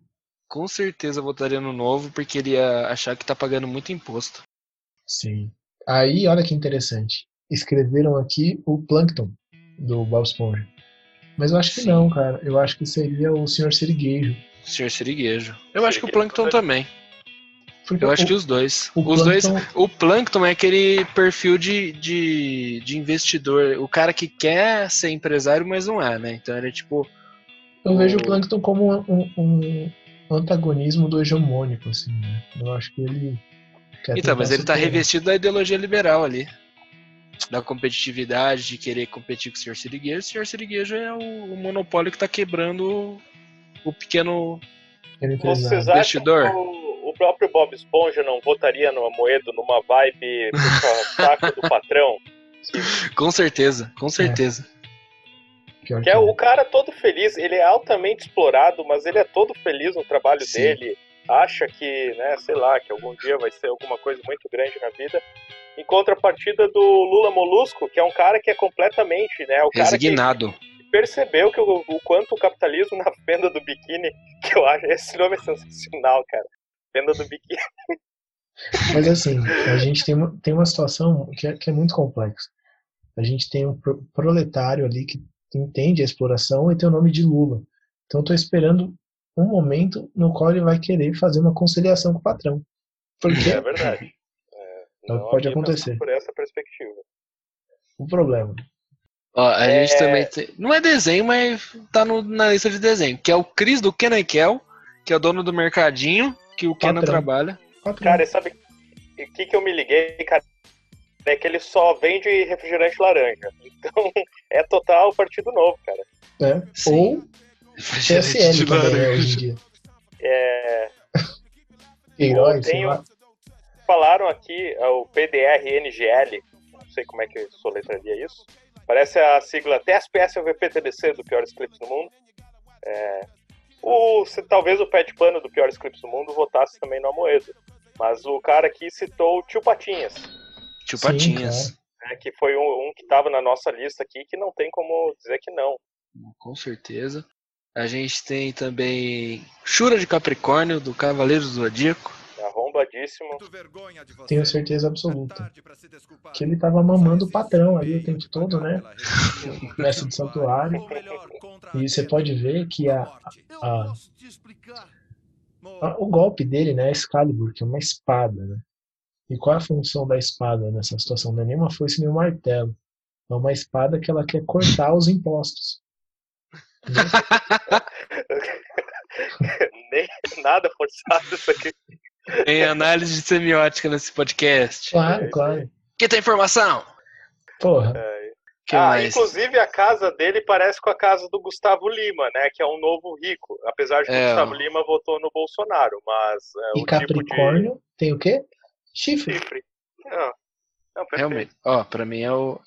Com certeza votaria no novo, porque ele ia achar que tá pagando muito imposto. Sim. Aí, olha que interessante. Escreveram aqui o Plankton, do Bob Esponja. Mas eu acho que não, cara. Eu acho que seria o Sr. Siriguejo. Senhor Siriguejo. Eu acho que o Plankton também. Porque Eu acho o- que os dois. o os dois. Plankton- O Plankton é aquele perfil de, de, de investidor. O cara que quer ser empresário, mas não é, né? Então ele é tipo. Eu vejo o Plankton como um, um- um antagonismo do hegemônico, assim, né? Eu acho que ele. quer Então, mas ele tá revestido da ideologia liberal ali. Da competitividade, de querer competir com o Sr. Siriguejo. O Sr. Siriguejo é o, o monopólio que tá quebrando o, o pequeno. Vocês acham Investidor. que o, o próprio Bob Esponja não votaria no Amoedo numa vibe do patrão? Com certeza, com certeza. Pior Que é o cara todo feliz, ele é altamente explorado, mas ele é todo feliz no trabalho Sim. dele. Acha que, né, sei lá, que algum dia vai ser alguma coisa muito grande na vida. Em contrapartida do Lula Molusco, que é um cara que é completamente, né, o cara que Resignado. percebeu que o, o quanto o capitalismo na venda do biquíni, que eu acho, esse nome é sensacional, cara. Venda do biquíni. Mas assim, a gente tem uma, tem uma situação que é, que é muito complexa. A gente tem um pro- proletário ali que entende a exploração e tem o nome de Lula. Então eu tô esperando um momento no qual ele vai querer fazer uma conciliação com o patrão. Porque É verdade. Então Não pode acontecer. Por essa perspectiva. o problema. Ó, a É. gente também tem. Não é desenho, mas tá no- na lista de desenho. Que é o Cris do Kenan Kel, que é o dono do mercadinho, que o Kenan trabalha. Patrão. Cara, e sabe o que, que eu me liguei, cara? É que ele só vende refrigerante laranja. Então, é total partido novo, cara. né? Sim. Ou Refrigerante de PSL também, né, laranja. hoje em dia. É, Herói, tenho- falaram aqui é, o PDR-NGL, não sei como é que soletraria isso. Parece a sigla TSPSVPTDC do Piores Clips do Mundo. É, o, se, talvez o Pet Pano do Piores Clips do Mundo votasse também no Amoedo. Mas o cara aqui citou o Tio Patinhas. Tio Sim, Patinhas. né, que foi um, um que estava na nossa lista aqui, que não tem como dizer que não. Com certeza. A gente tem também Shura de Capricórnio, do Cavaleiros do Zodíaco. Arrombadíssimo. Tenho certeza absoluta. Que ele tava mamando o patrão ali o tempo todo, né? O mestre do santuário. E você pode ver que a, a- a- o golpe dele, né, é Excalibur, que é uma espada, né? E qual é a função da espada nessa situação? Não é nem uma foice nem um martelo. É uma espada que ela quer cortar os impostos. Nem nada forçado isso aqui. Tem análise de semiótica nesse podcast. Claro, claro. Que tem informação? Porra. Que ah, mais? inclusive a casa dele parece com a casa do Gustavo Lima, né? Que é um novo rico. Apesar de que o É, Gustavo ó. Lima votou no Bolsonaro, mas é, E o Capricórnio tem o quê? Chifre. tipo de chifre. Não, não, perfeito. Realmente. Ó, pra mim é o.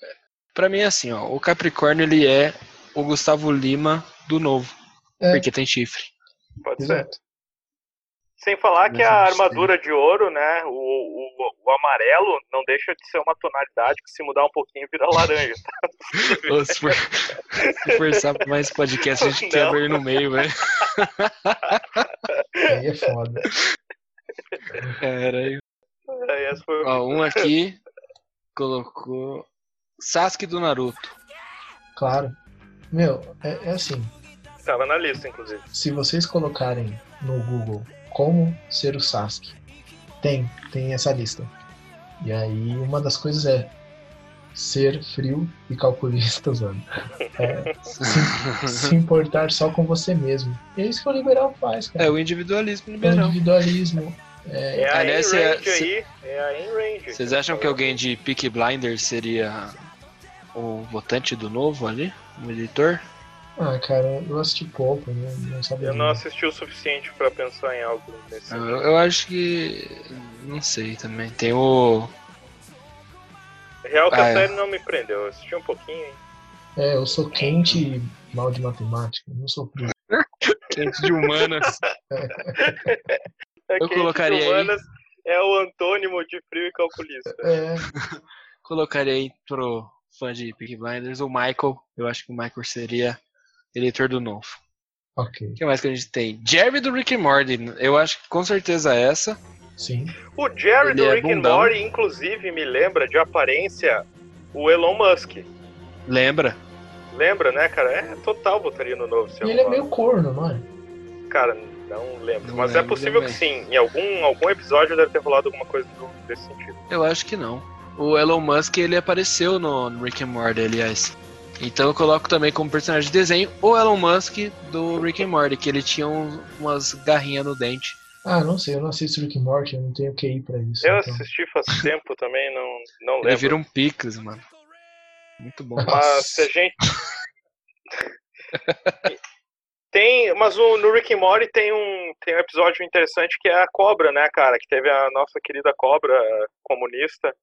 Pra mim é assim, ó. O Capricórnio ele é o Gustavo Lima do novo. É. Porque tem chifre. Pode ser. Exato. Sem falar que Mas a eu gostei. armadura de ouro, né? O, o, o amarelo não deixa de ser uma tonalidade que se mudar um pouquinho vira laranja. tá? Se, for, se forçar pra mais podcast, a gente Não. quebra ele no meio, velho. Aí é foda. Caralho. Aí, essa foi Ó, um aqui colocou Sasuke do Naruto. Claro. Meu, é, é assim. Tava na lista, inclusive. Se vocês colocarem no Google como ser o Sasuke, tem, tem essa lista. E aí uma das coisas é ser frio e calculista, mano. É, se, se importar só com você mesmo. E é isso que o liberal faz, cara. É o individualismo É o liberal. individualismo. É, É a Aliás, é- aí. É a. Vocês acham que alguém de Peaky Blinders seria o votante do novo ali? O editor? Ah, cara, eu assisti pouco, né? não sabia. Eu não assisti o suficiente pra pensar em algo nesse Eu, eu acho que. Não sei também. Tem o. Real que Ah, a é. série não me prendeu. Eu assisti um pouquinho, hein? É, eu sou quente e mal de matemática, não sou frio. Quente de humanas. É Eu colocaria de aí- humanas É o antônimo de frio e calculista. É, Colocaria aí pro fã de Peaky Blinders o Michael. Eu acho que o Michael seria eleitor do novo. ok, O que mais que a gente tem? Jerry do Rick and Morty. Eu acho que com certeza essa. sim. O Jerry Ele do é Rick and. Morty, inclusive, me lembra de aparência o Elon Musk. Lembra? Lembra, né, cara? É total botaria no novo. E ele é meio corno, não é? Cara, não lembro. Não Mas é lembro possível também. que sim. Em algum, algum episódio deve ter rolado alguma coisa desse sentido. Eu acho que não. O Elon Musk ele apareceu no Rick and Morty, aliás. Então eu coloco também como personagem de desenho o Elon Musk do Rick and Morty, que ele tinha um- umas garrinhas no dente. Ah, não sei, eu não assisto Rick and Morty, eu não tenho QI pra isso. Eu então. assisti faz tempo também, não, não Ele lembro. vira um Pix, mano. Muito bom. Mas se a gente. tem. Mas o, no Rick and Morty tem um, tem um episódio interessante que é a cobra, né, cara? Que teve a nossa querida cobra comunista.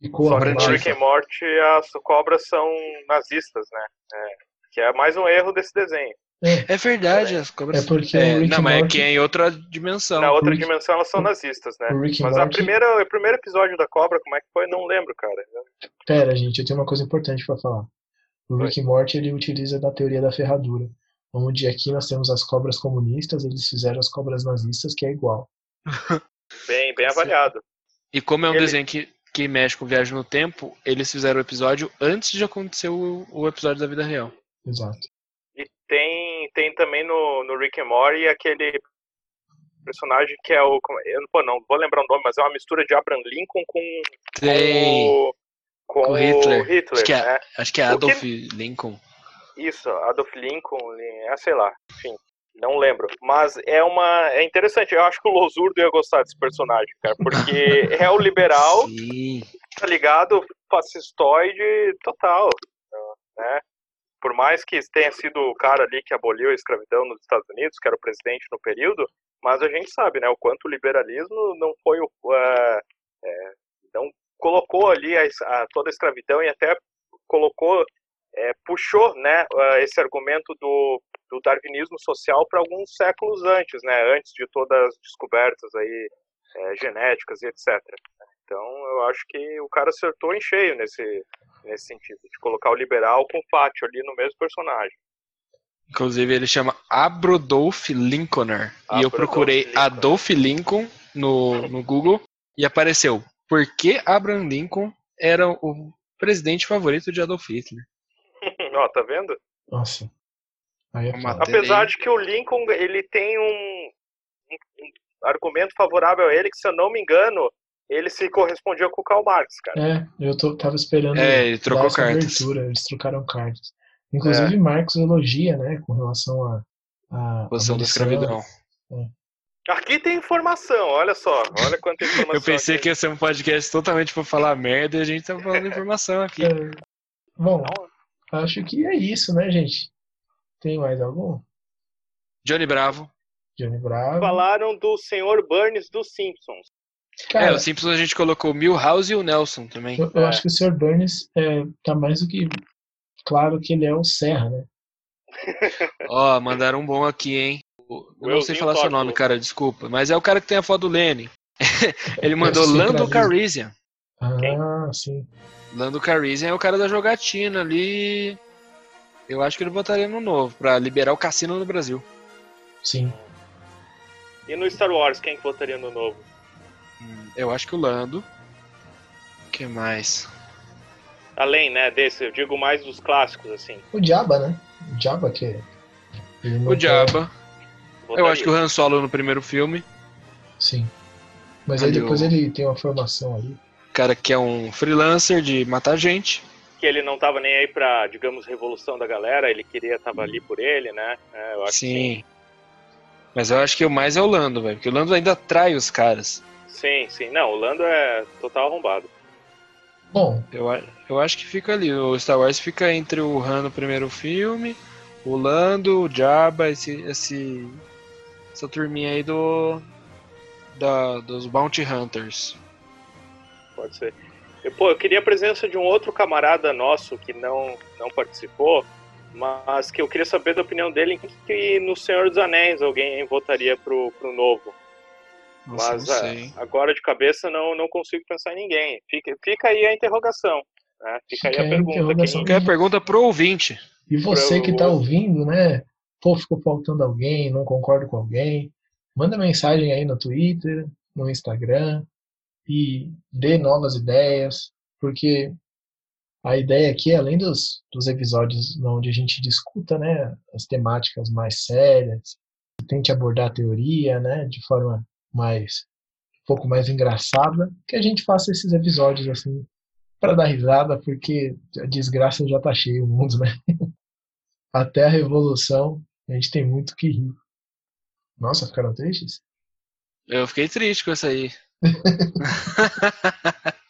Ficou Só que. Rick and Morty as cobras são nazistas, né? É, que é mais um erro desse desenho. É verdade, as cobras. É porque É, Rick não, mas é que é em outra dimensão. Na outra Rick- dimensão elas são nazistas, né? Rick Mas a Morty- primeira, o primeiro episódio da cobra, como é que foi? Não lembro, cara. Pera, gente, eu tenho uma coisa importante pra falar. O Rick and Morty ele utiliza da teoria da ferradura, onde aqui nós temos as cobras comunistas, eles fizeram as cobras nazistas, que é igual. Bem, bem avaliado. E como é um Ele- desenho que, que mexe com viagem no tempo, eles fizeram o episódio antes de acontecer o, o episódio da vida real. Exato. E tem, tem também no, no Rick and Morty aquele personagem que é o. Eu não, pô, não vou lembrar o nome, mas é uma mistura de Abraham Lincoln com, Tem. o, com, Com o Hitler. Hitler, acho, que é, né? acho que é O que- Adolf Lincoln. Isso, Adolf Lincoln, é, sei lá, enfim, não lembro. Mas é uma. É interessante, eu acho que o Losurdo ia gostar desse personagem, cara, porque é o liberal, Sim. tá ligado? Fascistoide total, né? Por mais que tenha sido o cara ali que aboliu a escravidão nos Estados Unidos, que era o presidente no período, mas a gente sabe, né, o quanto o liberalismo não foi o. eh, eh, não colocou ali a, a- toda a escravidão e até colocou, eh, puxou, né, esse argumento do, do darwinismo social para alguns séculos antes, né, antes de todas as descobertas aí eh, genéticas e etc. Então eu acho que o cara acertou em cheio nesse, nesse sentido, de colocar o liberal com o Fátio ali no mesmo personagem. Inclusive ele chama Abrodolph Lincolner. e eu procurei Lincoln. Adolf Lincoln no, no Google e apareceu por que Abraham Lincoln era o presidente favorito de Adolf Hitler. Ó, tá vendo? Nossa. Aí é. Apesar de que o Lincoln ele tem um, um- um argumento favorável a ele, que se eu não me engano, ele se correspondia com o Karl Marx, cara. É, eu tô, tava esperando. É, ele trocou cartas. abertura, eles trocaram cartas. Inclusive, É. Marx elogia, né, com relação a. a Posição da escravidão. Aqui tem informação, olha só, olha quanta informação. Eu pensei aqui. que ia ser um podcast totalmente pra falar merda e a gente tá falando informação aqui. É. Bom, acho que é isso, né, gente? Tem mais algum? Johnny Bravo. Johnny Bravo. Falaram do senhor Burns dos Simpsons. Cara, é, o Simpsons a gente colocou o Milhouse e o Nelson também. eu, eu acho que o Sr. Burns é, tá mais do que claro que ele é o Serra, né? Ó, mandaram um bom aqui, hein? Eu não sei falar seu nome, cara, desculpa. Mas é o cara que tem a foto do Lenin. Ele mandou Sim, Lando Calrissian. Ah, sim. Lando Calrissian é o cara da jogatina ali. Eu acho que ele votaria no novo, pra liberar o cassino no Brasil. Sim. E no Star Wars, quem que votaria no novo? Eu acho que o Lando. O que mais? Além, né, desse, eu digo mais dos clássicos, assim. O Jabba, né? O Jabba que é. O Jabba. Eu acho que o Han Solo no primeiro filme. Sim. Mas aí depois o- ele tem uma formação ali. O cara que é um freelancer de matar gente. Que ele não tava nem aí pra, digamos, revolução da galera, ele queria, tava ali por ele, né? É, eu acho que Sim. Mas eu acho que o mais é o Lando, velho. Porque o Lando ainda atrai os caras. Sim, sim. Não, o Lando é total arrombado. Bom, Eu, eu acho que fica ali. O Star Wars fica entre o Han no primeiro filme, o Lando, o Jabba, esse, esse, essa turminha aí do. Da, dos Bounty Hunters. Pode ser. Eu, pô, eu queria a presença de um outro camarada nosso que não, não participou, mas que eu queria saber da opinião dele em que, que no Senhor dos Anéis alguém votaria pro, pro novo. Nossa, mas não é, agora de cabeça não, não consigo pensar em ninguém. Fica, fica aí a interrogação. Né? Fica, aí a a pergunta. Quem- Quer pergunta pro ouvinte. e você Pra que tá o- ouvindo, né? Pô, ficou faltando alguém, não concordo com alguém. Manda mensagem aí no Twitter, no Instagram e dê novas ideias, porque a ideia aqui, além dos, dos episódios onde a gente discuta, né, as temáticas mais sérias, tente abordar a teoria, né, de forma mais um pouco mais engraçada, que a gente faça esses episódios assim para dar risada, porque a desgraça já tá cheia o mundo, né? Até a revolução, a gente tem muito que rir. Nossa, ficaram tristes? Eu fiquei triste com essa aí.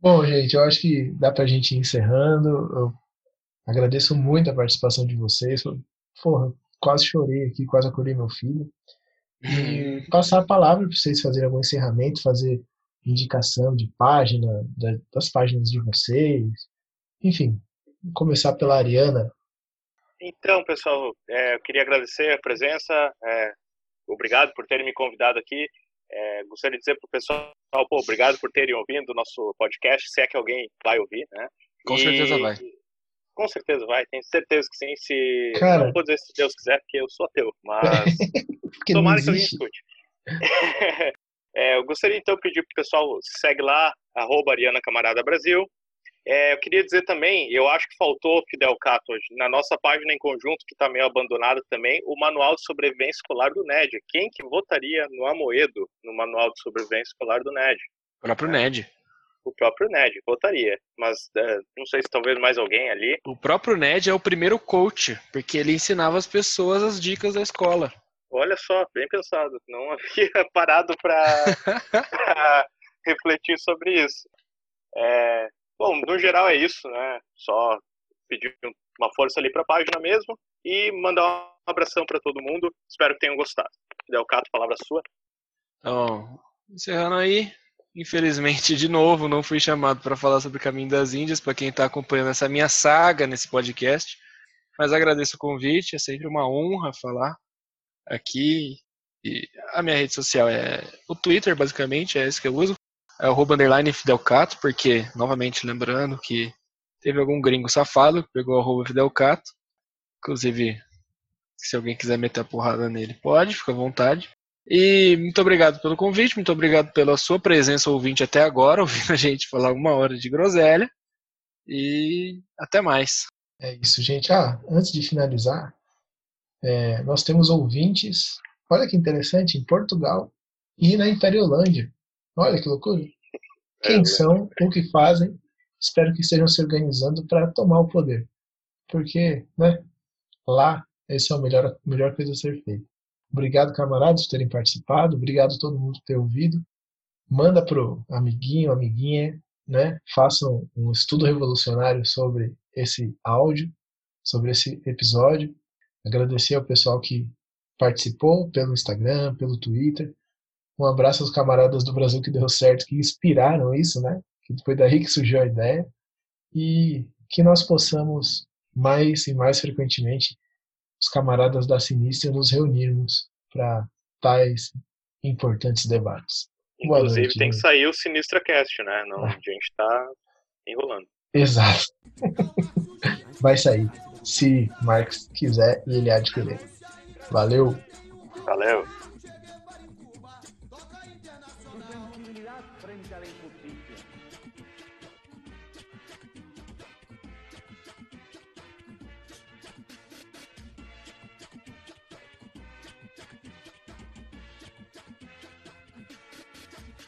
Bom, gente, eu acho que dá pra gente ir encerrando. Eu agradeço muito a participação de vocês. Porra, quase chorei aqui, quase acordei meu filho. E passar a palavra para vocês fazerem algum encerramento, fazer indicação de página, da- das páginas de vocês. Enfim, começar pela Ariana. Então, pessoal, é, eu queria agradecer a presença. é, obrigado por terem me convidado aqui. É, gostaria de dizer para o pessoal, pô, obrigado por terem ouvido o nosso podcast, se é que alguém vai ouvir, né? Com E- certeza vai. Com certeza vai, tenho certeza que sim. Se Cara. não vou dizer se Deus quiser, porque eu sou ateu, mas tomara que alguém escute. É, eu gostaria então de pedir pro pessoal segue lá, arroba Ariana Camarada Brasil. É, eu queria dizer também, eu acho que faltou, Fidel Cato, hoje, na nossa página em conjunto, que está meio abandonada também, o Manual de Sobrevivência Escolar do NED. Quem que votaria no Amoedo, no Manual de Sobrevivência Escolar do NED? O próprio Ned. O próprio NED votaria, mas é, não sei se talvez mais alguém ali. O próprio Ned é o primeiro coach, porque ele ensinava as pessoas as dicas da escola. Olha só, bem pensado. Não havia parado para refletir sobre isso. É, bom, no geral é isso, né? Só pedir uma força ali para a página mesmo e mandar um abração para todo mundo. Espero que tenham gostado. Fidel Cato, palavra sua. Então, encerrando aí. Infelizmente, de novo, não fui chamado para falar sobre o Caminho das Índias, para quem está acompanhando essa minha saga nesse podcast. Mas agradeço o convite, é sempre uma honra falar aqui E a minha rede social é o Twitter, basicamente, é esse que eu uso. É o underline Fidelcato, porque, novamente, lembrando que teve algum gringo safado que pegou o arroba Fidelcato. Inclusive, se alguém quiser meter a porrada nele, pode, fica à vontade. E muito obrigado pelo convite, muito obrigado pela sua presença ouvinte até agora, ouvindo a gente falar uma hora de groselha. E até mais. É isso, gente. Ah, antes de finalizar, é, nós temos ouvintes, olha que interessante, em Portugal e na Imperiolândia. Olha que loucura. Quem é, são, o que fazem, espero que estejam se organizando para tomar o poder. Porque, né, lá, essa é a melhor, melhor coisa a ser feita. Obrigado, camaradas, por terem participado. Obrigado a todo mundo por ter ouvido. Manda pro amiguinho, amiguinha, né? Façam um estudo revolucionário sobre esse áudio, sobre esse episódio. Agradecer ao pessoal que participou pelo Instagram, pelo Twitter. Um abraço aos camaradas do Brasil que deu certo, que inspiraram isso, né? Que foi daí que surgiu a ideia. E que nós possamos mais e mais frequentemente os camaradas da Sinistra nos reunirmos para tais importantes debates. Inclusive noite, tem que sair o Sinistra Cast, né? Não, ah. A gente está enrolando. Exato. Vai sair. Se Marx quiser e ele há de querer. Valeu. Valeu.